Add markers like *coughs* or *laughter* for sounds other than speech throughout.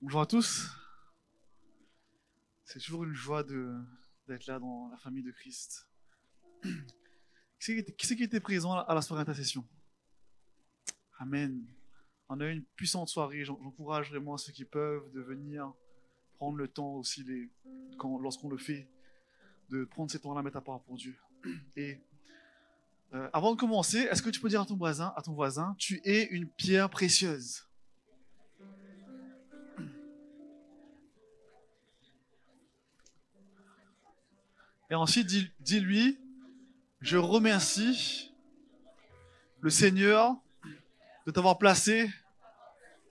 Bonjour à tous. C'est toujours une joie d'être là dans la famille de Christ. Qui c'est qui était- présent à la soirée d'intercession? Amen. On a eu une puissante soirée. J'en- J'encourage vraiment ceux qui peuvent de venir prendre le temps aussi, les, lorsqu'on le fait, de prendre ces temps-là, mettre à part pour Dieu. Et euh, avant de commencer, est-ce que tu peux dire à ton voisin, à ton voisin, tu es une pierre précieuse? Et ensuite, dis- dis-lui, je remercie le Seigneur de t'avoir placé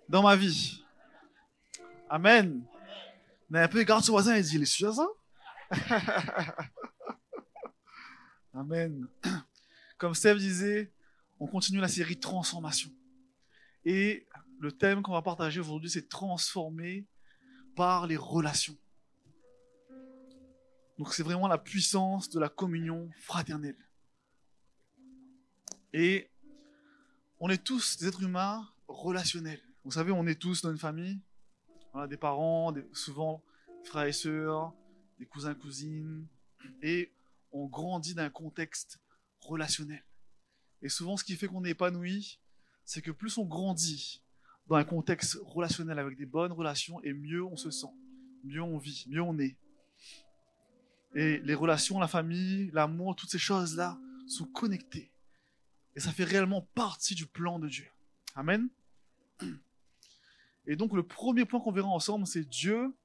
dans ma vie. Amen. Mais un peu regarde son voisin et dit, il est sûr ça? *laughs* Amen. Comme Steph disait, on continue la série Transformation. Et le thème qu'on va partager aujourd'hui, c'est transformer par les relations. Donc c'est vraiment la puissance de la communion fraternelle. Et on est tous des êtres humains relationnels. Vous savez, on est tous dans une famille. On a des parents, souvent frères et sœurs, des cousins, cousines. Et on grandit dans un contexte relationnel. Et souvent, ce qui fait qu'on est épanoui, c'est que plus on grandit dans un contexte relationnel avec des bonnes relations, et mieux on se sent, mieux on vit, mieux on est. Et les relations, la famille, l'amour, toutes ces choses-là sont connectées. Et ça fait réellement partie du plan de Dieu. Amen. Et donc le premier point qu'on verra ensemble, c'est Dieu,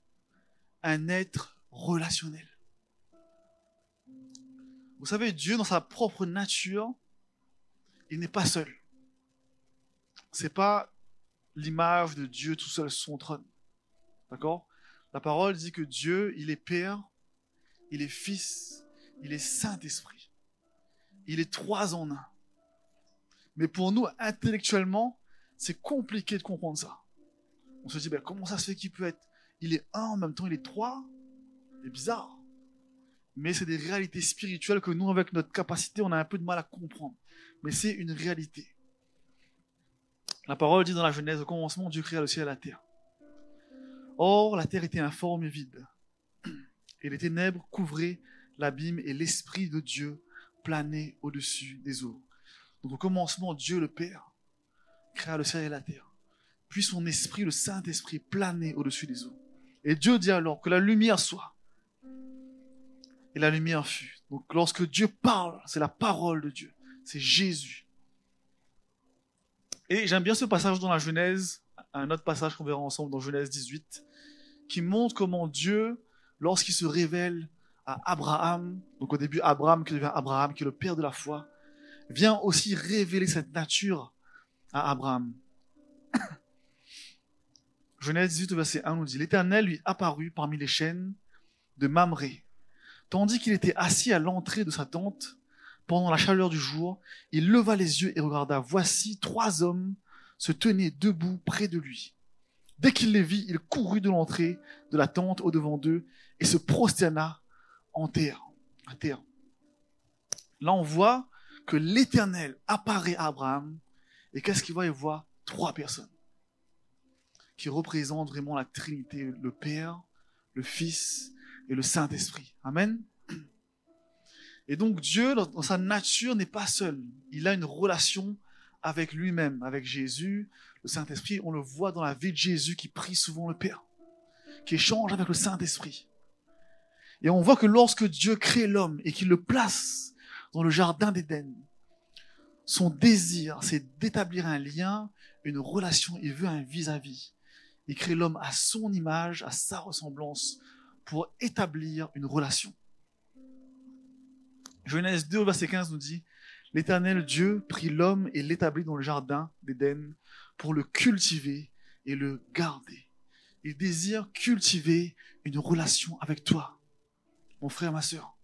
un être relationnel. Vous savez, Dieu, dans sa propre nature, il n'est pas seul. C'est pas l'image de Dieu tout seul sur son trône. D'accord? La parole dit que Dieu, il est Père, il est Fils, il est Saint-Esprit. Il est trois en un. Mais pour nous, intellectuellement, c'est compliqué de comprendre ça. On se dit, ben, comment ça se fait qu'il peut être? Il est un en même temps, il est trois? C'est bizarre. Mais c'est des réalités spirituelles que nous, avec notre capacité, on a un peu de mal à comprendre. Mais c'est une réalité. La parole dit dans la Genèse, au commencement, Dieu créa le ciel et la terre. Or, la terre était informe et vide. Et les ténèbres couvraient l'abîme et l'Esprit de Dieu planait au-dessus des eaux. Donc au commencement, Dieu le Père créa le ciel et la terre. Puis son Esprit, le Saint-Esprit, planait au-dessus des eaux. Et Dieu dit alors que la lumière soit. Et la lumière fut. Donc lorsque Dieu parle, c'est la parole de Dieu. C'est Jésus. Et j'aime bien ce passage dans la Genèse, un autre passage qu'on verra ensemble dans Genèse 18, qui montre comment Dieu, lorsqu'il se révèle à Abraham, donc au début Abraham qui devient Abraham, qui est le père de la foi, vient aussi révéler cette nature à Abraham. *coughs* Genèse 18, verset 1 nous dit, L'Éternel lui apparut parmi les chaînes de Mamré, tandis qu'il était assis à l'entrée de sa tente pendant la chaleur du jour, il leva les yeux et regarda. Voici trois hommes se tenaient debout près de lui. Dès qu'il les vit, il courut de l'entrée de la tente au devant d'eux et se prosterna en terre, à terre. Là, on voit que l'Éternel apparaît à Abraham et qu'est-ce qu'il voit? Il voit trois personnes qui représentent vraiment la Trinité, le Père, le Fils et le Saint-Esprit. Amen. Et donc Dieu, dans sa nature, n'est pas seul. Il a une relation avec lui-même, avec Jésus, le Saint-Esprit. On le voit dans la vie de Jésus qui prie souvent le Père, qui échange avec le Saint-Esprit. Et on voit que lorsque Dieu crée l'homme et qu'il le place dans le jardin d'Éden, son désir, c'est d'établir un lien, une relation. Il veut un vis-à-vis. Il crée l'homme à son image, à sa ressemblance, pour établir une relation. Genèse 2, verset 15 nous dit, L'Éternel Dieu prit l'homme et l'établit dans le jardin d'Éden pour le cultiver et le garder. Il désire cultiver une relation avec toi, mon frère, ma sœur.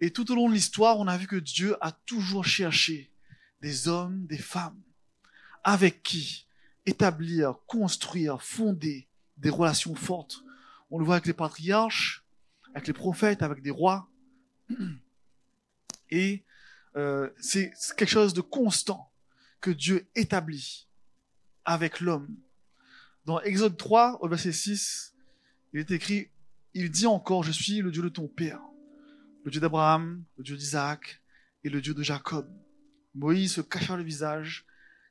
Et tout au long de l'histoire, on a vu que Dieu a toujours cherché des hommes, des femmes, avec qui établir, construire, fonder des relations fortes. On le voit avec les patriarches, avec les prophètes, avec des rois. Et euh, c'est quelque chose de constant que Dieu établit avec l'homme. Dans Exode 3, au verset 6, il est écrit, il dit encore, je suis le Dieu de ton père, le Dieu d'Abraham, le Dieu d'Isaac et le Dieu de Jacob. Moïse se cacha le visage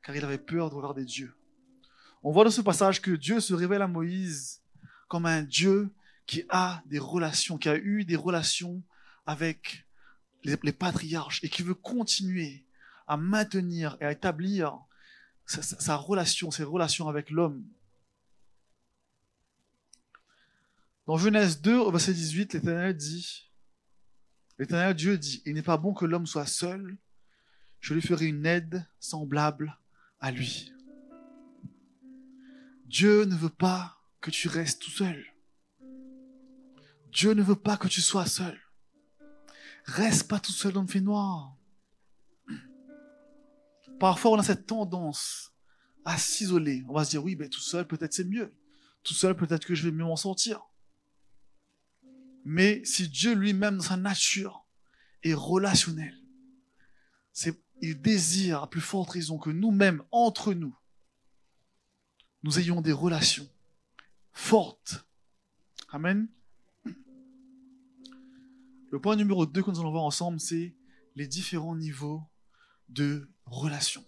car il avait peur de regarder Dieu. On voit dans ce passage que Dieu se révèle à Moïse comme un Dieu qui a des relations, qui a eu des relations avec les, les patriarches et qui veut continuer à maintenir et à établir sa, relation, ses relations avec l'homme. Dans Genèse 2, au verset 18, l'Éternel dit, l'Éternel Dieu dit, il n'est pas bon que l'homme soit seul, je lui ferai une aide semblable à lui. Dieu ne veut pas que tu restes tout seul. Dieu ne veut pas que tu sois seul. Reste pas tout seul dans le fait noir. Parfois, on a cette tendance à s'isoler. On va se dire, oui, ben, tout seul, peut-être c'est mieux. Tout seul, peut-être que je vais mieux m'en sortir. Mais si Dieu lui-même, dans sa nature, est relationnel, il désire à plus forte raison que nous-mêmes, entre nous, nous ayons des relations fortes. Amen. Le point numéro 2 que nous allons voir ensemble, c'est les différents niveaux de relations.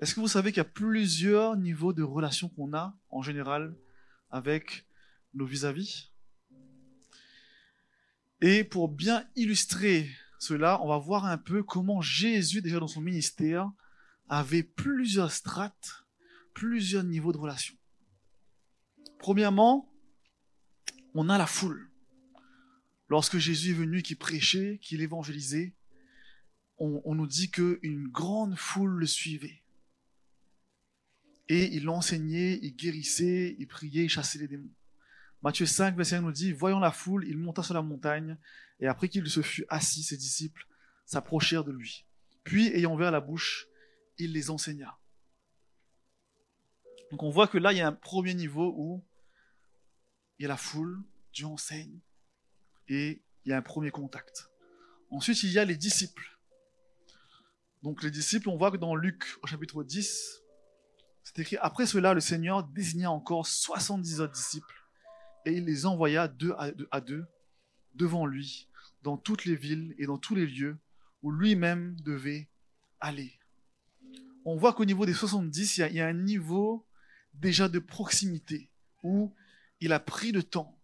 Est-ce que vous savez qu'il y a plusieurs niveaux de relations qu'on a en général avec nos vis-à-vis? Et pour bien illustrer cela, on va voir un peu comment Jésus, déjà dans son ministère, avait plusieurs strates, plusieurs niveaux de relations. Premièrement, on a la foule. Lorsque Jésus est venu, qu'il prêchait, qu'il évangélisait, on, nous dit qu'une grande foule le suivait. Et il enseignait, il guérissait, il priait, il chassait les démons. Matthieu 5, verset 1 nous dit, voyant la foule, il monta sur la montagne, et après qu'il se fut assis, ses disciples s'approchèrent de lui. Puis, ayant ouvert la bouche, il les enseigna. Donc on voit que là, il y a un premier niveau où il y a la foule, Dieu enseigne, et il y a un premier contact. Ensuite, il y a les disciples. Donc les disciples, on voit que dans Luc, au chapitre 10, c'est écrit, après cela, le Seigneur désigna encore 70 autres disciples, et il les envoya deux à deux, devant lui, dans toutes les villes et dans tous les lieux où lui-même devait aller. On voit qu'au niveau des 70, il y, a, il y a un niveau déjà de proximité, où il a pris le temps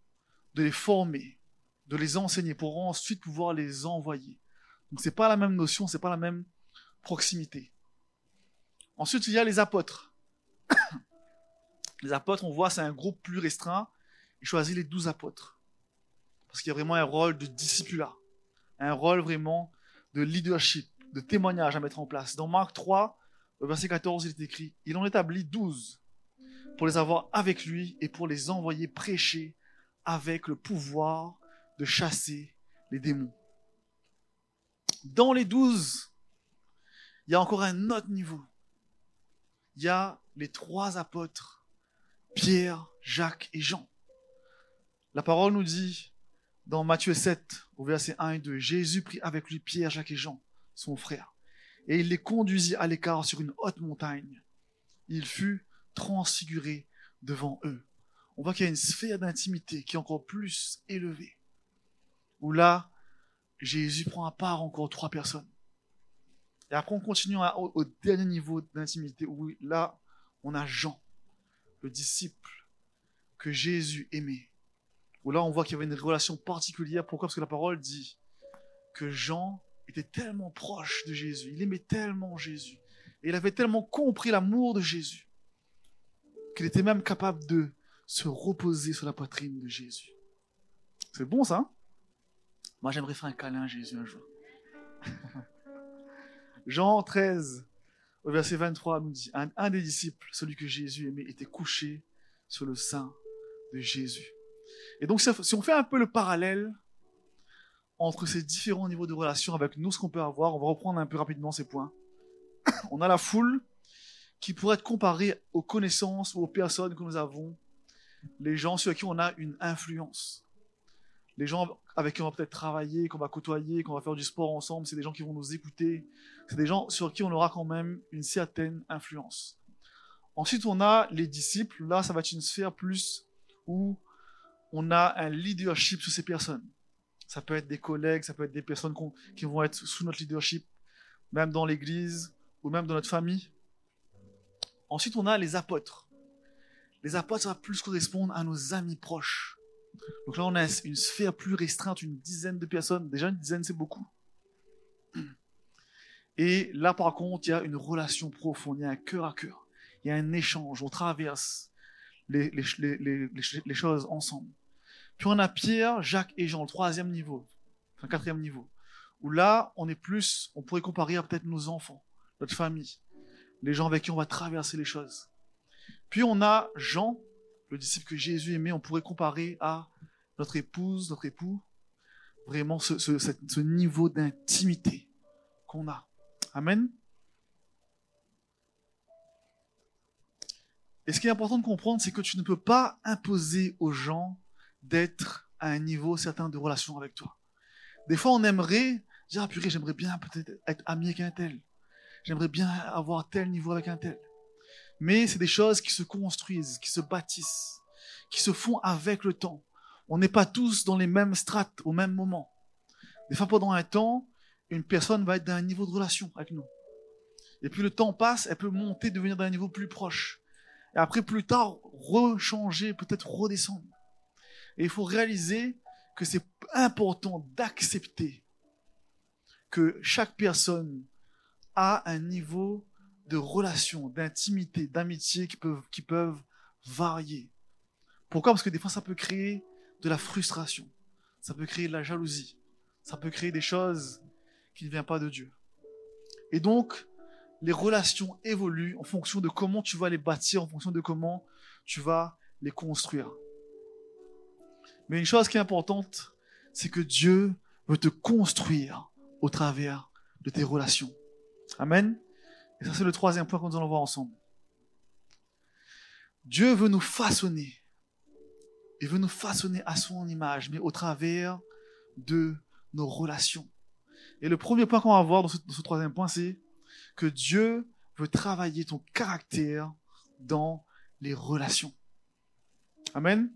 de les former, de les enseigner pour ensuite pouvoir les envoyer. Donc c'est pas la même notion, c'est pas la même proximité. Ensuite, il y a les apôtres. *coughs* les apôtres, on voit, c'est un groupe plus restreint. Il choisit les douze apôtres. Parce qu'il y a vraiment un rôle de discipulat, un rôle vraiment de leadership, de témoignage à mettre en place. Dans Marc 3, au verset 14, il est écrit, il en établit douze pour les avoir avec lui et pour les envoyer prêcher avec le pouvoir de chasser les démons. Dans les douze, il y a encore un autre niveau. Il y a les trois apôtres, Pierre, Jacques et Jean. La parole nous dit, dans Matthieu 7, au verset 1 et 2, Jésus prit avec lui Pierre, Jacques et Jean, son frère, et il les conduisit à l'écart sur une haute montagne. Il fut transfiguré devant eux. On voit qu'il y a une sphère d'intimité qui est encore plus élevée, où là, Jésus prend à part encore trois personnes. Et après, on continue au dernier niveau d'intimité, où là, on a Jean, le disciple que Jésus aimait. Où là, on voit qu'il y avait une relation particulière. Pourquoi? Parce que la parole dit que Jean était tellement proche de Jésus, il aimait tellement Jésus, et il avait tellement compris l'amour de Jésus, qu'il était même capable de se reposer sur la poitrine de Jésus. C'est bon ça hein? Moi j'aimerais faire un câlin à Jésus un jour. *laughs* Jean 13, au verset 23, nous dit, un, des disciples, celui que Jésus aimait, était couché sur le sein de Jésus. Et donc si si on fait un peu le parallèle entre ces différents niveaux de relation avec nous, ce qu'on peut avoir, on va reprendre un peu rapidement ces points. *coughs* On a la foule qui pourrait être comparée aux connaissances ou aux personnes que nous avons, les gens sur qui on a une influence. Les gens avec qui on va peut-être travailler, qu'on va côtoyer, qu'on va faire du sport ensemble, c'est des gens qui vont nous écouter, c'est des gens sur qui on aura quand même une certaine influence. Ensuite, on a les disciples. Là, ça va être une sphère plus où on a un leadership sur ces personnes. Ça peut être des collègues, ça peut être des personnes qui vont être sous notre leadership, même dans l'église ou même dans notre famille. Ensuite, on a les apôtres. Les apôtres, ça va plus correspondre à nos amis proches. Donc là, on a une sphère plus restreinte, une dizaine de personnes. Déjà, une dizaine, c'est beaucoup. Et là, par contre, il y a une relation profonde, il y a un cœur à cœur, il y a un échange, on traverse les, choses ensemble. Puis on a Pierre, Jacques et Jean, le troisième niveau, enfin quatrième niveau, où là, on est plus, on pourrait comparer à peut-être nos enfants, notre famille, les gens avec qui on va traverser les choses. Puis on a Jean, le disciple que Jésus aimait, on pourrait comparer à notre épouse, notre époux, vraiment ce, niveau d'intimité qu'on a. Amen. Et ce qui est important de comprendre, c'est que tu ne peux pas imposer aux gens d'être à un niveau certain de relation avec toi. Des fois, on aimerait dire, ah purée, j'aimerais bien peut-être être ami avec un tel. J'aimerais bien avoir tel niveau avec un tel. Mais c'est des choses qui se construisent, qui se bâtissent, qui se font avec le temps. On n'est pas tous dans les mêmes strates au même moment. Des fois, pendant un temps, une personne va être d'un niveau de relation avec nous. Et puis le temps passe, elle peut monter, devenir d'un niveau plus proche. Et après, plus tard, rechanger, peut-être redescendre. Et il faut réaliser que c'est important d'accepter que chaque personne a un niveau de relation, d'intimité, d'amitié qui peuvent varier. Pourquoi? Parce que des fois, ça peut créer de la frustration, ça peut créer de la jalousie, ça peut créer des choses qui ne viennent pas de Dieu. Et donc, les relations évoluent en fonction de comment tu vas les bâtir, en fonction de comment tu vas les construire. Mais une chose qui est importante, c'est que Dieu veut te construire au travers de tes relations. Amen. Et ça, c'est le troisième point que nous allons voir ensemble. Dieu veut nous façonner. Il veut nous façonner à son image, mais au travers de nos relations. Et le premier point qu'on va voir dans ce, dans ce troisième point, c'est que Dieu veut travailler ton caractère dans les relations. Amen.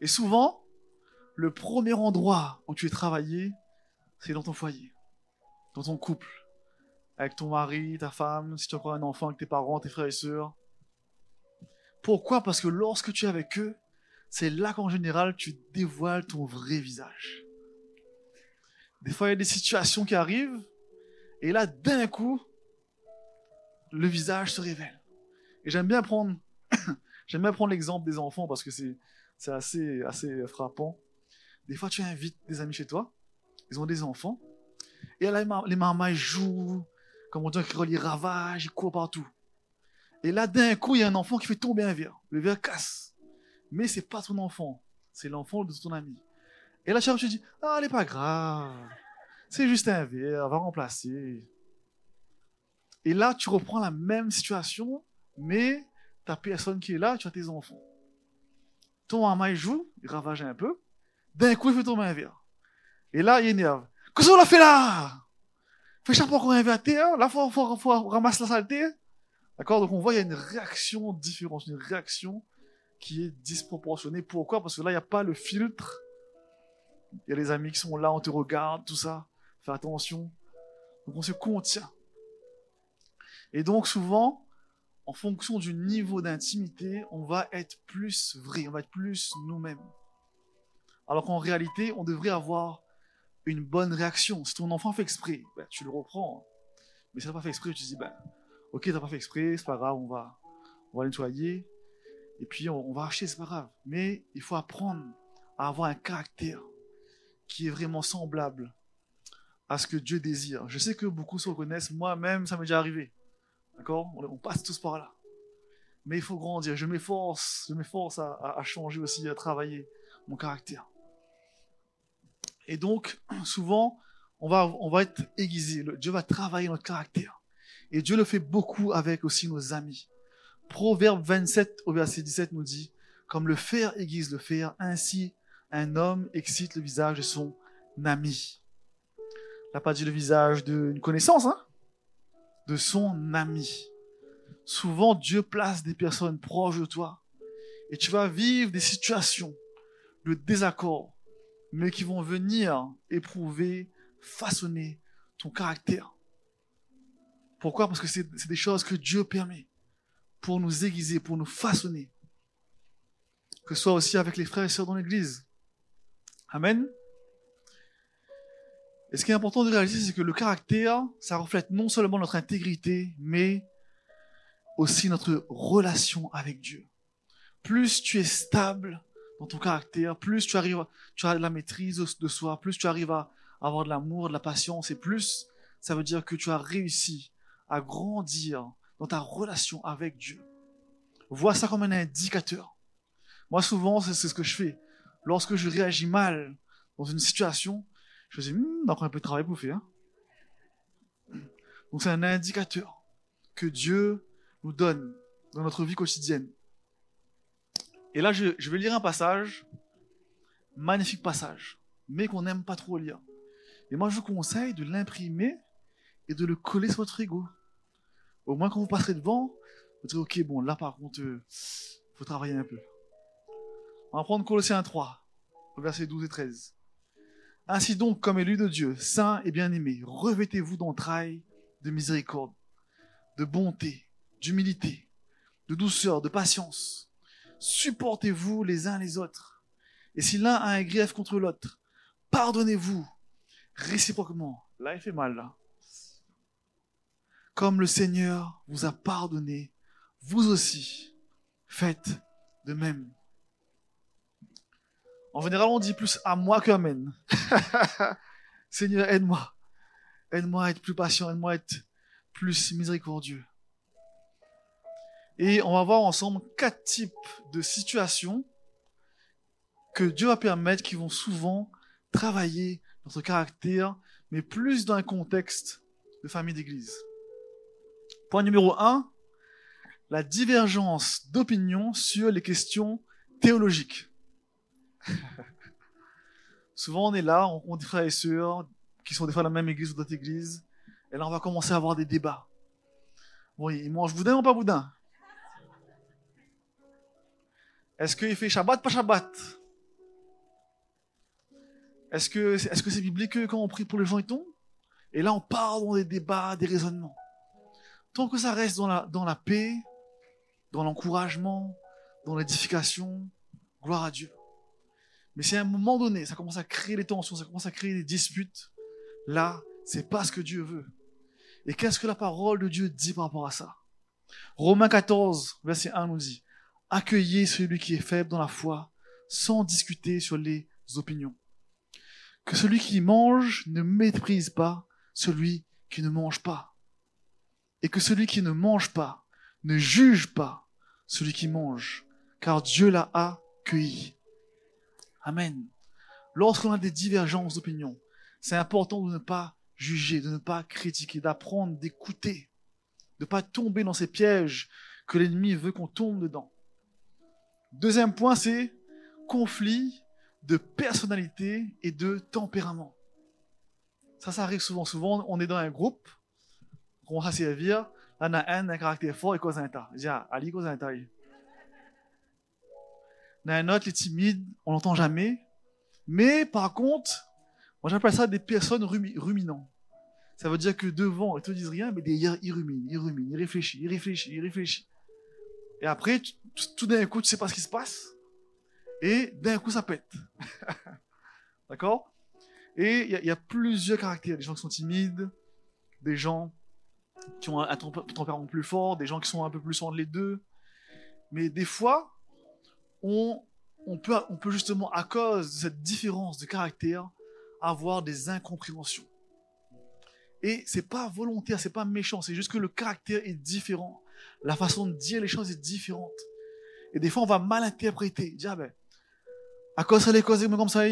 Et souvent, le premier endroit où tu es travaillé, c'est dans ton foyer, dans ton couple, avec ton mari, ta femme, si tu as encore un enfant avec tes parents, tes frères et sœurs. Pourquoi? Parce que lorsque tu es avec eux, c'est là qu'en général tu dévoiles ton vrai visage. Des fois, il y a des situations qui arrivent, et là, d'un coup, le visage se révèle. Et j'aime bien prendre, *coughs* j'aime bien prendre l'exemple des enfants parce que c'est, c'est assez, assez frappant. Des fois, tu invites des amis chez toi, ils ont des enfants, et là, les mamans jouent, comme on dit, ils ravagent, ils courent partout. Et là, d'un coup, il y a un enfant qui fait tomber un verre. Le verre casse. Mais c'est pas ton enfant, c'est l'enfant de ton ami. Et là, tu te dis, ah, elle est pas grave. C'est juste un verre, va remplacer. Et là, tu reprends la même situation, mais ta personne qui est là, tu as tes enfants. Ton maman, il joue, il ravage un peu. D'un coup, il fait tomber un verre. Et là, il énerve. Qu'est-ce qu'on a fait là? Fais chaque fois qu'on verre à terre, là, il faut, faut, faut ramasser la saleté. D'accord? Donc, on voit, il y a une réaction différente, une réaction qui est disproportionnée. Pourquoi? Parce que là, il n'y a pas le filtre il y a les amis qui sont là, on te regarde, tout ça. Fais attention. Donc on se contient. Et donc souvent, en fonction du niveau d'intimité, on va être plus vrai, on va être plus nous-mêmes. Alors qu'en réalité, on devrait avoir une bonne réaction. Si ton enfant fait exprès, ben, tu le reprends. Mais si tu n'as pas fait exprès, tu dis, ben, ok, tu n'as pas fait exprès, c'est pas grave, on va, on va nettoyer. Et puis on, on va acheter, c'est pas grave. Mais il faut apprendre à avoir un caractère qui est vraiment semblable à ce que Dieu désire. Je sais que beaucoup se reconnaissent, moi-même, ça m'est déjà arrivé. D'accord? On, passe tous par là. Mais il faut grandir. Je m'efforce, je m'efforce à, changer aussi, à travailler mon caractère. Et donc, souvent, on va, on va être aiguisé. Dieu va travailler notre caractère. Et Dieu le fait beaucoup avec aussi nos amis. Proverbe 27 au verset 17 nous dit, comme le fer aiguise le fer, ainsi un homme excite le visage de son ami. Il n'a pas dit le visage d'une connaissance, hein? de son ami. souvent Dieu place des personnes proches de toi et tu vas vivre des situations de désaccord, mais qui vont venir éprouver, façonner ton caractère. Pourquoi? Parce que c'est des choses que Dieu permet pour nous aiguiser, pour nous façonner. Que ce soit aussi avec les frères et sœurs dans l'Église. Amen. Et ce qui est important de réaliser, c'est que le caractère, ça reflète non seulement notre intégrité, mais aussi notre relation avec Dieu. Plus tu es stable dans ton caractère, plus tu arrives, tu as la maîtrise de soi, plus tu arrives à avoir de l'amour, de la patience, et plus ça veut dire que tu as réussi à grandir dans ta relation avec Dieu. Vois ça comme un indicateur. Moi, souvent, c'est ce que je fais. Lorsque je réagis mal dans une situation, je me dis, hm, donc un peu de travail pour faire. Donc c'est un indicateur que Dieu nous donne dans notre vie quotidienne. Et là, je, vais lire un passage, magnifique passage, mais qu'on n'aime pas trop lire. Et moi, je vous conseille de l'imprimer et de le coller sur votre ego. Au moins, quand vous passerez devant, vous direz, ok, bon, là, par contre, euh, faut travailler un peu. On va prendre Colossiens 3, versets 12 et 13. Ainsi donc, comme élu de Dieu, saint et bien-aimé, revêtez-vous d'entrailles de miséricorde, de bonté, d'humilité, de douceur, de patience. Supportez-vous les uns les autres. Et si l'un a un grief contre l'autre, pardonnez-vous réciproquement. Là, il fait mal. Comme le Seigneur vous a pardonné, vous aussi, faites de même. En général, on dit plus à moi qu'Amen. *laughs* Seigneur, aide-moi. Aide-moi à être plus patient, aide-moi à être plus miséricordieux. Et on va voir ensemble quatre types de situations que Dieu va permettre qui vont souvent travailler notre caractère, mais plus dans un contexte de famille d'église. Point numéro un, la divergence d'opinion sur les questions théologiques. *laughs* Souvent, on est là, on rencontre des frères et sœurs qui sont des fois dans la même église ou d'autres églises, et là, on va commencer à avoir des débats. Bon, il mange boudin ou pas boudin? Est-ce qu'il fait Shabbat, pas Shabbat? Est-ce que est-ce que c'est biblique quand on prie pour les gens et tout? Et là, on part dans des débats, des raisonnements. Tant que ça reste dans la, dans la paix, dans l'encouragement, dans l'édification, gloire à Dieu. Mais si à un moment donné, ça commence à créer des tensions, ça commence à créer des disputes, là, c'est pas ce que Dieu veut. Et qu'est-ce que la parole de Dieu dit par rapport à ça? Romains 14, verset 1 nous dit, Accueillez celui qui est faible dans la foi, sans discuter sur les opinions. Que celui qui mange ne méprise pas celui qui ne mange pas. Et que celui qui ne mange pas ne juge pas celui qui mange, car Dieu l'a accueilli. Amen. Lorsqu'on a des divergences d'opinion, c'est important de ne pas juger, de ne pas critiquer, d'apprendre, d'écouter, de ne pas tomber dans ces pièges que l'ennemi veut qu'on tombe dedans. Deuxième point, c'est conflit de personnalité et de tempérament. Ça, ça arrive souvent. Souvent, on est dans un groupe, on va servir, là, on a un, un caractère fort et cause un. Ah, Ali un tas. Il y a un autre qui est timide, on l'entend jamais. Mais par contre, moi j'appelle ça des personnes ruminants. Ça veut dire que devant, ils te disent rien, mais derrière, ils ruminent, ils ruminent, ils réfléchissent, ils réfléchissent, ils réfléchissent. Et après, tout d'un coup, tu sais pas ce qui se passe. Et d'un coup, ça pète. *laughs* D'accord? Et il y, a plusieurs caractères. Des gens qui sont timides, des gens qui ont un, tempérament plus fort, des gens qui sont un peu plus entre les deux. Mais des fois, on, peut, on peut justement, à cause de cette différence de caractère, avoir des incompréhensions. Et c'est pas volontaire, c'est pas méchant, c'est juste que le caractère est différent. La façon de dire les choses est différente. Et des fois, on va mal interpréter. Dire, ah ben, à cause de les causes comme ça,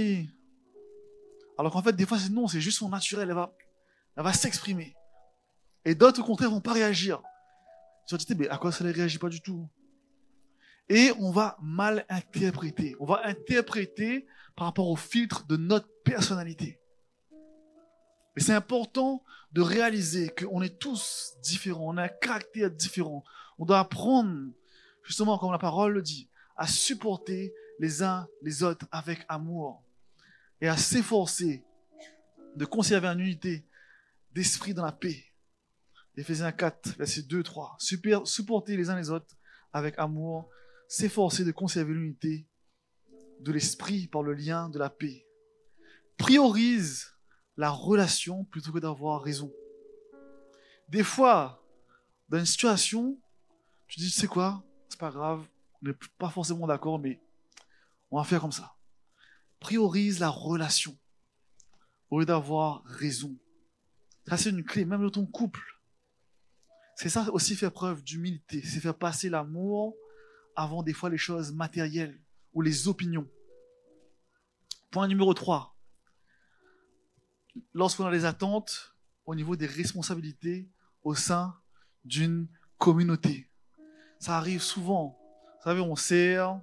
alors qu'en fait, des fois, c'est non, c'est juste son naturel, elle va, elle va s'exprimer. Et d'autres, au contraire, vont pas réagir. Tu vas mais à quoi ça ne réagit pas du tout? Et on va mal interpréter. On va interpréter par rapport au filtre de notre personnalité. Et c'est important de réaliser qu'on est tous différents, on a un caractère différent, On doit apprendre, justement, comme la parole le dit, à supporter les uns les autres avec amour et à s'efforcer de conserver une unité d'esprit dans la paix. Éphésiens 4, verset 2, 3. supporter les uns les autres avec amour, s'efforcer de conserver l'unité de l'esprit par le lien de la paix. Priorise la relation plutôt que d'avoir raison. Des fois, dans une situation, tu dis, tu sais quoi, c'est pas grave, on n'est pas forcément d'accord, mais on va faire comme ça. Priorise la relation au lieu d'avoir raison. Ça, c'est une clé, même dans ton couple. C'est ça aussi faire preuve d'humilité, c'est faire passer l'amour avant des fois les choses matérielles ou les opinions. Point numéro 3. Lorsqu'on a des attentes au niveau des responsabilités au sein d'une communauté. Ça arrive souvent. Vous savez, on sert,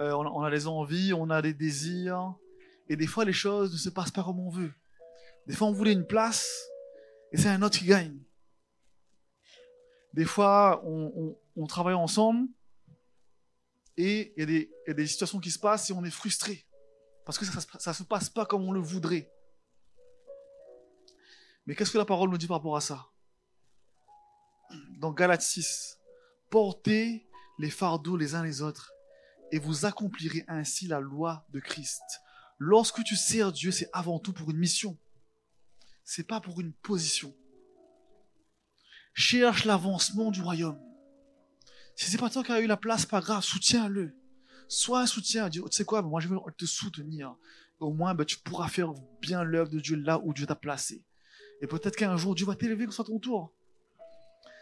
euh, on, a des envies, on a des désirs, et des fois les choses ne se passent pas comme on veut. Des fois on voulait une place, et c'est un autre qui gagne. Des fois on, travaille ensemble, et il y, a des situations qui se passent et on est frustré, parce que ça ne se passe pas comme on le voudrait. Mais qu'est-ce que la parole nous dit par rapport à ça? Dans Galates 6, portez les fardeaux les uns les autres et vous accomplirez ainsi la loi de Christ. Lorsque tu sers Dieu, c'est avant tout pour une mission. C'est pas pour une position. Cherche l'avancement du royaume. Si c'est pas toi qui as eu la place, pas grave, soutiens-le. Sois un soutien. Dis, tu sais quoi, moi je veux te soutenir. Au moins, ben, tu pourras faire bien l'œuvre de Dieu là où Dieu t'a placé. Et peut-être qu'un jour, Dieu va t'élever soit ton tour.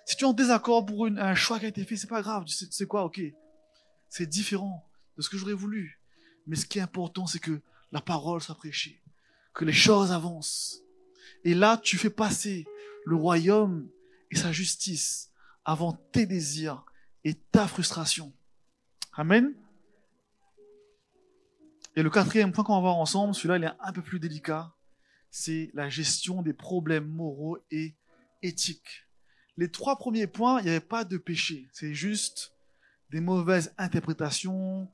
Si tu es en désaccord pour un choix qui a été fait, c'est pas grave. Tu sais, quoi, ok. C'est différent de ce que j'aurais voulu. Mais ce qui est important, c'est que la parole soit prêchée, que les choses avancent. Et là, tu fais passer le royaume et sa justice avant tes désirs et ta frustration. Amen. Et le quatrième point qu'on va voir ensemble, celui-là, il est un peu plus délicat c'est la gestion des problèmes moraux et éthiques. Les trois premiers points, il n'y avait pas de péché. C'est juste des mauvaises interprétations,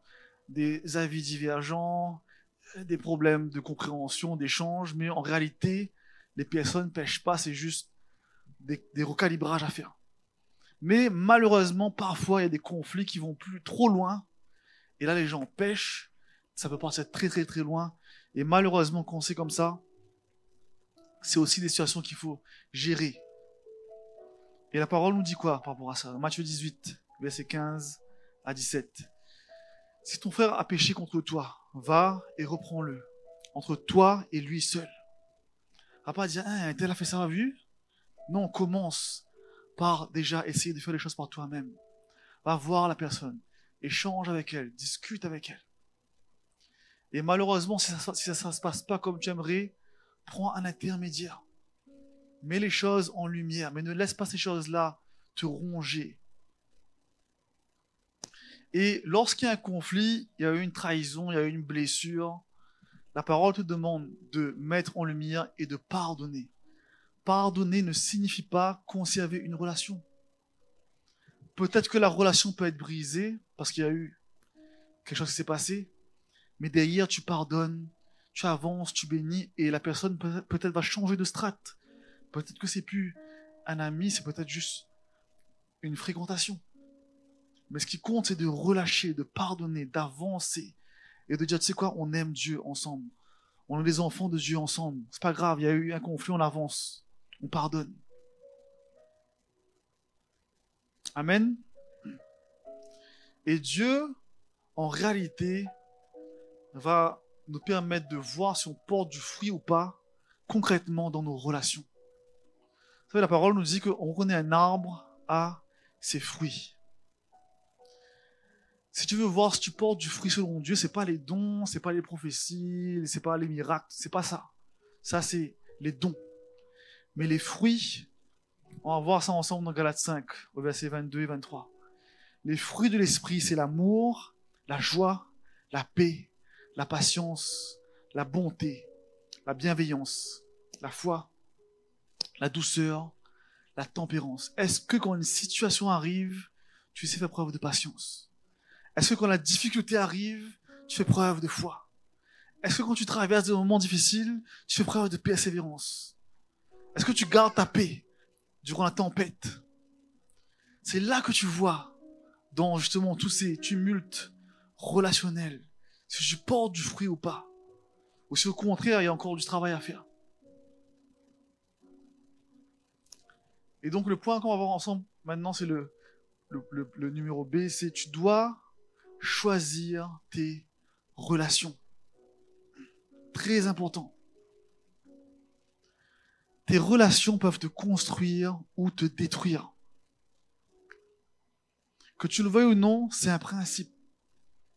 des avis divergents, des problèmes de compréhension, d'échange, mais en réalité, les personnes ne pêchent pas, c'est juste des, recalibrages à faire. Mais malheureusement, parfois, il y a des conflits qui vont plus trop loin, et là, les gens pêchent, ça peut partir très très très loin, et malheureusement, quand c'est comme ça, c'est aussi des situations qu'il faut gérer. Et la parole nous dit quoi par rapport à ça? Matthieu 18, verset 15 à 17. Si ton frère a péché contre toi, va et reprends-le, entre toi et lui seul. Va pas dire, hein, tel a fait ça, vu? Non, commence par déjà essayer de faire les choses par toi-même. Va voir la personne, échange avec elle, discute avec elle. Et malheureusement, si ça, si ça, se passe pas comme tu aimerais, prends un intermédiaire. Mets les choses en lumière, mais ne laisse pas ces choses-là te ronger. Et lorsqu'il y a un conflit, il y a eu une trahison, il y a eu une blessure, la parole te demande de mettre en lumière et de pardonner. Pardonner ne signifie pas conserver une relation. Peut-être que la relation peut être brisée parce qu'il y a eu quelque chose qui s'est passé, mais derrière tu pardonnes tu avances, tu bénis, et la personne peut-être va changer de strate. Peut-être que c'est plus un ami, c'est peut-être juste une fréquentation. Mais ce qui compte, c'est de relâcher, de pardonner, d'avancer, et de dire, tu sais quoi, on aime Dieu ensemble. On est les enfants de Dieu ensemble. C'est pas grave, il y a eu un conflit, on avance. On pardonne. Amen. Et Dieu, en réalité, va nous permettre de voir si on porte du fruit ou pas concrètement dans nos relations. Vous savez, la parole nous dit qu'on reconnaît un arbre à ses fruits. Si tu veux voir si tu portes du fruit selon Dieu, c'est pas les dons, c'est pas les prophéties, c'est pas les miracles, c'est pas ça. Ça, c'est les dons. Mais les fruits, on va voir ça ensemble dans Galates 5, au verset 22 et 23. Les fruits de l'esprit, c'est l'amour, la joie, la paix, la patience, la bonté, la bienveillance, la foi, la douceur, la tempérance. Est-ce que quand une situation arrive, tu sais faire preuve de patience? Est-ce que quand la difficulté arrive, tu fais preuve de foi? Est-ce que quand tu traverses des moments difficiles, tu fais preuve de persévérance? Est-ce que tu gardes ta paix durant la tempête? C'est là que tu vois, dans justement tous ces tumultes relationnels, si tu portes du fruit ou pas. Ou si au contraire, il y a encore du travail à faire. Et donc le point qu'on va voir ensemble maintenant, c'est le, le, numéro B, c'est tu dois choisir tes relations. Très important. Tes relations peuvent te construire ou te détruire. Que tu le veuilles ou non, c'est un principe.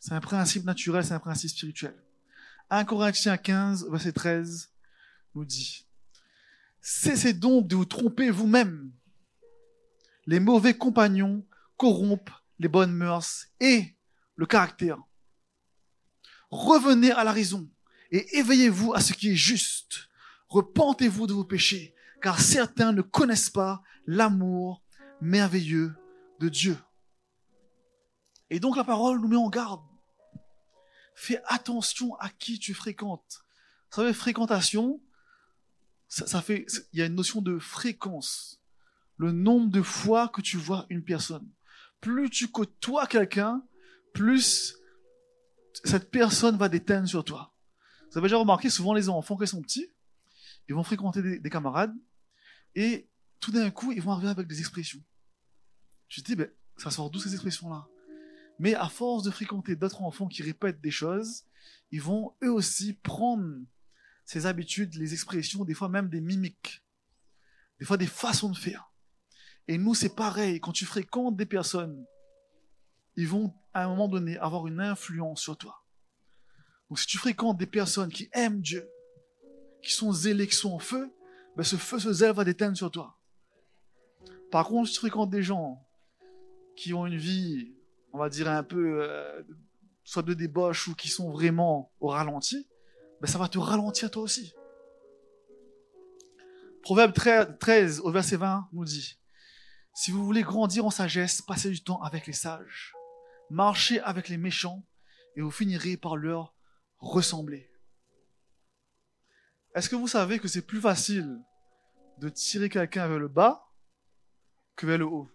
C'est un principe naturel, c'est un principe spirituel. 1 Corinthiens 15, verset 13 nous dit Cessez donc de vous tromper vous-même. Les mauvais compagnons corrompent les bonnes mœurs et le caractère. Revenez à la raison et éveillez-vous à ce qui est juste. Repentez-vous de vos péchés, car certains ne connaissent pas l'amour merveilleux de Dieu. Et donc la parole nous met en garde. Fais attention à qui tu fréquentes. Vous savez, fréquentation, ça, fait, il y a une notion de fréquence. Le nombre de fois que tu vois une personne. Plus tu côtoies quelqu'un, plus cette personne va déteindre sur toi. Vous avez déjà remarqué, souvent les enfants, quand ils sont petits, ils vont fréquenter des, camarades, et tout d'un coup, ils vont arriver avec des expressions. Je dis, ben, ça sort d'où ces expressions-là? Mais à force de fréquenter d'autres enfants qui répètent des choses, ils vont eux aussi prendre ces habitudes, les expressions, des fois même des mimiques, des fois des façons de faire. Et nous, c'est pareil, quand tu fréquentes des personnes, ils vont à un moment donné avoir une influence sur toi. Donc si tu fréquentes des personnes qui aiment Dieu, qui sont zélées, qui sont en feu, ben ce feu, ce zèle va déteindre sur toi. Par contre, si tu fréquentes des gens qui ont une vie, on va dire un peu, euh, soit de débauche ou qui sont vraiment au ralenti, ben ça va te ralentir toi aussi. Proverbe 13 au verset 20 nous dit, si vous voulez grandir en sagesse, passez du temps avec les sages, marchez avec les méchants, et vous finirez par leur ressembler. Est-ce que vous savez que c'est plus facile de tirer quelqu'un vers le bas que vers le haut?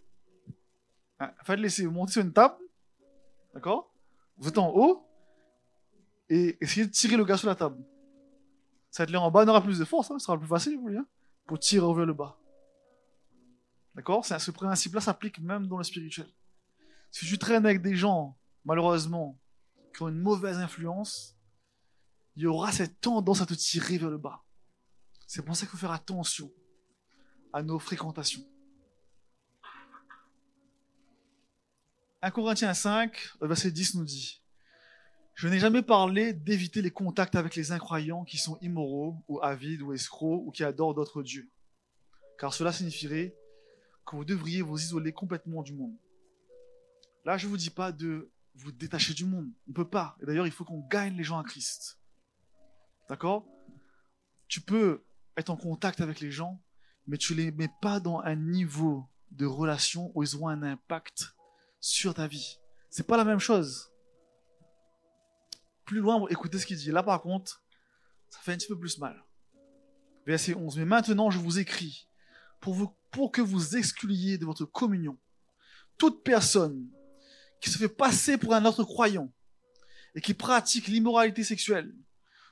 Hein, Faites laisser monter sur une table, d'accord? Vous êtes en haut, et essayez de tirer le gars sur la table. Cette ligne en bas n'aura plus de force, hein, ce sera plus facile pour, hein, pour tirer vers le bas. D'accord? Ce principe-là s'applique même dans le spirituel. Si tu traînes avec des gens, malheureusement, qui ont une mauvaise influence, il y aura cette tendance à te tirer vers le bas. C'est pour ça qu'il faut faire attention à nos fréquentations. 1 Corinthiens 5, verset 10 nous dit je n'ai jamais parlé d'éviter les contacts avec les incroyants qui sont immoraux, ou avides, ou escrocs, ou qui adorent d'autres dieux. Car cela signifierait que vous devriez vous isoler complètement du monde. Là, je ne vous dis pas de vous détacher du monde. On ne peut pas. Et d'ailleurs, il faut qu'on gagne les gens à Christ. D'accord? Tu peux être en contact avec les gens, mais tu ne les mets pas dans un niveau de relation où ils auront un impact sur ta vie. C'est pas la même chose plus loin, écoutez ce qu'il dit. Là, par contre, ça fait un petit peu plus mal. Verset 11. Mais maintenant, je vous écris pour, vous, pour que vous excluiez de votre communion toute personne qui se fait passer pour un autre croyant et qui pratique l'immoralité sexuelle,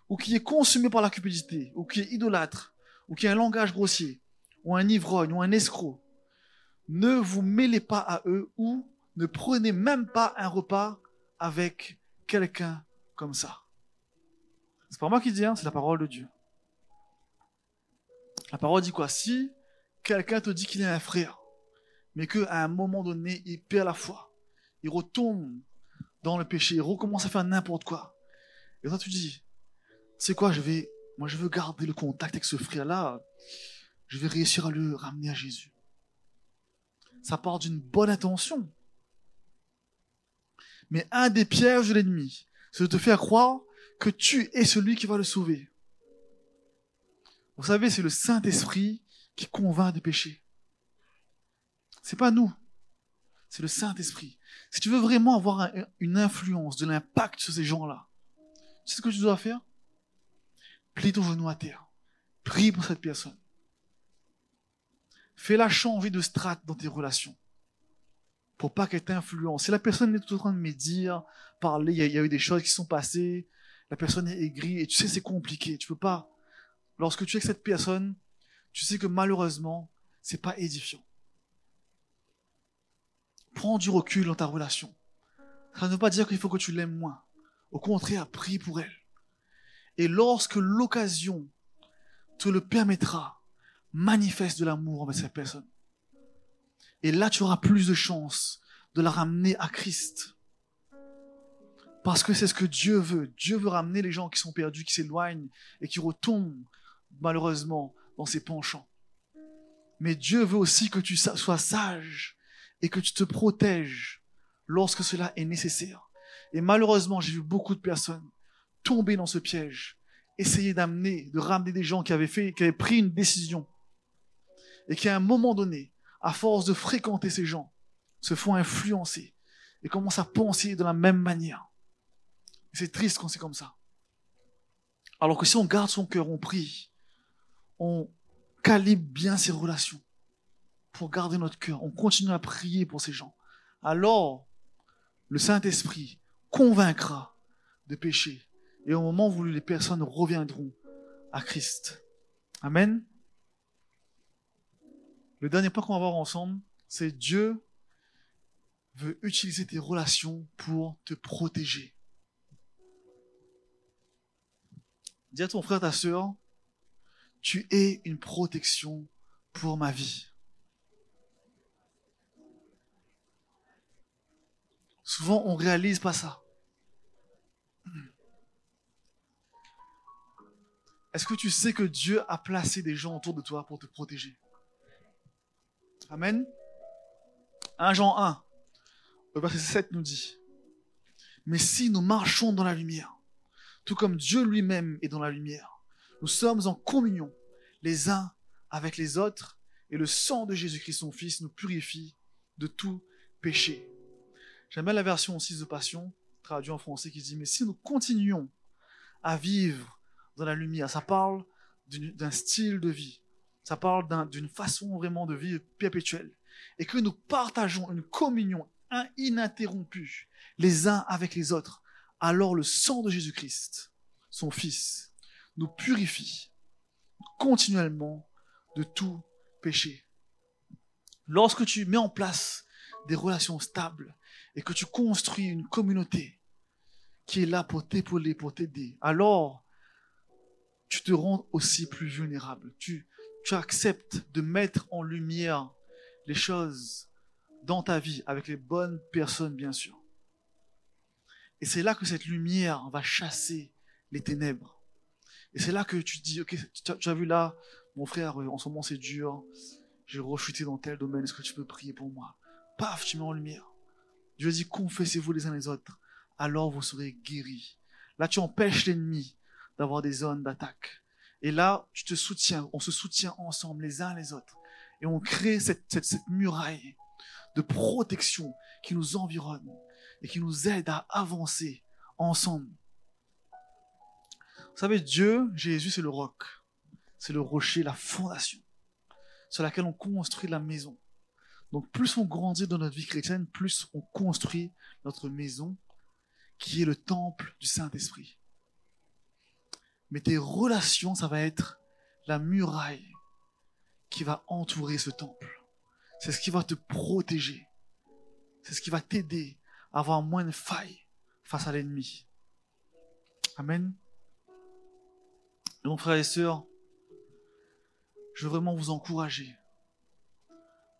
ou qui est consumé par la cupidité, ou qui est idolâtre, ou qui a un langage grossier, ou un ivrogne, ou un escroc. Ne vous mêlez pas à eux, ou ne prenez même pas un repas avec quelqu'un comme ça. C'est pas moi qui dis, hein, c'est la parole de Dieu. La parole dit quoi? Si quelqu'un te dit qu'il est un frère, mais qu'à un moment donné, il perd la foi, il retombe dans le péché, il recommence à faire n'importe quoi. Et toi, tu dis, c'est quoi, je vais, moi, je veux garder le contact avec ce frère-là, je vais réussir à le ramener à Jésus. Ça part d'une bonne intention. Mais un des pièges de l'ennemi, c'est de te faire croire que tu es celui qui va le sauver. Vous savez, c'est le Saint-Esprit qui convainc du péché. C'est pas nous. c'est le Saint-Esprit. Si tu veux vraiment avoir une influence, de l'impact sur ces gens-là, tu sais ce que tu dois faire? Plie ton genou à terre. Prie pour cette personne. Fais-la changer de strate dans tes relations. Pour pas qu'elle t'influence. Si la personne est tout en train de me dire, parler, il y, a eu des choses qui sont passées, la personne est aigrie, et tu sais, c'est compliqué. Tu peux pas. Lorsque tu es avec cette personne, tu sais que malheureusement, c'est pas édifiant. Prends du recul dans ta relation. Ça ne veut pas dire qu'il faut que tu l'aimes moins. Au contraire, prie pour elle. Et lorsque l'occasion te le permettra, manifeste de l'amour envers cette personne. Et là, tu auras plus de chances de la ramener à Christ. Parce que c'est ce que Dieu veut. Dieu veut ramener les gens qui sont perdus, qui s'éloignent et qui retombent malheureusement dans ses penchants. Mais Dieu veut aussi que tu sois sage et que tu te protèges lorsque cela est nécessaire. Et malheureusement, j'ai vu beaucoup de personnes tomber dans ce piège, essayer d'amener, de ramener des gens qui avaient fait, qui avaient pris une décision et qui à un moment donné, à force de fréquenter ces gens, se font influencer et commencent à penser de la même manière. C'est triste quand c'est comme ça. Alors que si on garde son cœur, on prie, on calibre bien ses relations pour garder notre cœur, on continue à prier pour ces gens, alors le Saint-Esprit convaincra de péché. Et au moment où les personnes reviendront à Christ. Amen. Le dernier point qu'on va voir ensemble, c'est Dieu veut utiliser tes relations pour te protéger. Dis à ton frère, ta soeur, tu es une protection pour ma vie. Souvent, on réalise pas ça. Est-ce que tu sais que Dieu a placé des gens autour de toi pour te protéger? Amen. 1 Jean 1, le verset 7 nous dit, Mais si nous marchons dans la lumière, tout comme Dieu lui-même est dans la lumière, nous sommes en communion les uns avec les autres, et le sang de Jésus-Christ, son Fils, nous purifie de tout péché. J'aime la version 6 de Passion, traduite en français, qui dit, mais si nous continuons à vivre dans la lumière, ça parle d'un style de vie, ça parle d'une façon vraiment de vie perpétuelle, et que nous partageons une communion ininterrompue les uns avec les autres, alors le sang de Jésus-Christ, son Fils, nous purifie continuellement de tout péché. Lorsque tu mets en place des relations stables et que tu construis une communauté qui est là pour t'épauler, pour t'aider, alors tu te rends aussi plus vulnérable. Tu, tu acceptes de mettre en lumière les choses dans ta vie avec les bonnes personnes, bien sûr. Et c'est là que cette lumière va chasser les ténèbres. Et c'est là que tu dis, ok, tu as vu là, mon frère, en ce moment c'est dur, j'ai rechuté dans tel domaine, est-ce que tu peux prier pour moi? Paf, tu mets en lumière. Dieu dit, confessez-vous les uns les autres, alors vous serez guéris. Là, tu empêches l'ennemi d'avoir des zones d'attaque. Et là, tu te soutiens, on se soutient ensemble les uns les autres. Et on crée cette, cette, cette muraille de protection qui nous environne et qui nous aide à avancer ensemble. Vous savez, Dieu, Jésus, c'est le roc. C'est le rocher, la fondation sur laquelle on construit la maison. Donc plus on grandit dans notre vie chrétienne, plus on construit notre maison qui est le temple du Saint-Esprit. Mais tes relations, ça va être la muraille qui va entourer ce temple. C'est ce qui va te protéger. C'est ce qui va t'aider à avoir moins de failles face à l'ennemi. Amen. Donc frères et sœurs, je veux vraiment vous encourager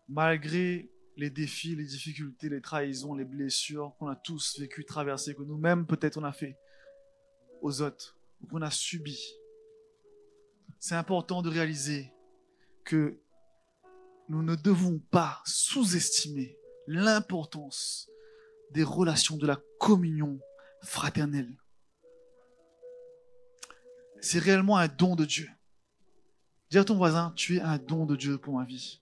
malgré les défis, les difficultés, les trahisons, les blessures qu'on a tous vécu, traversées, que nous-mêmes peut-être on a fait aux autres, qu'on a subi. C'est important de réaliser que nous ne devons pas sous-estimer l'importance des relations de la communion fraternelle. C'est réellement un don de Dieu. Dis à ton voisin, tu es un don de Dieu pour ma vie.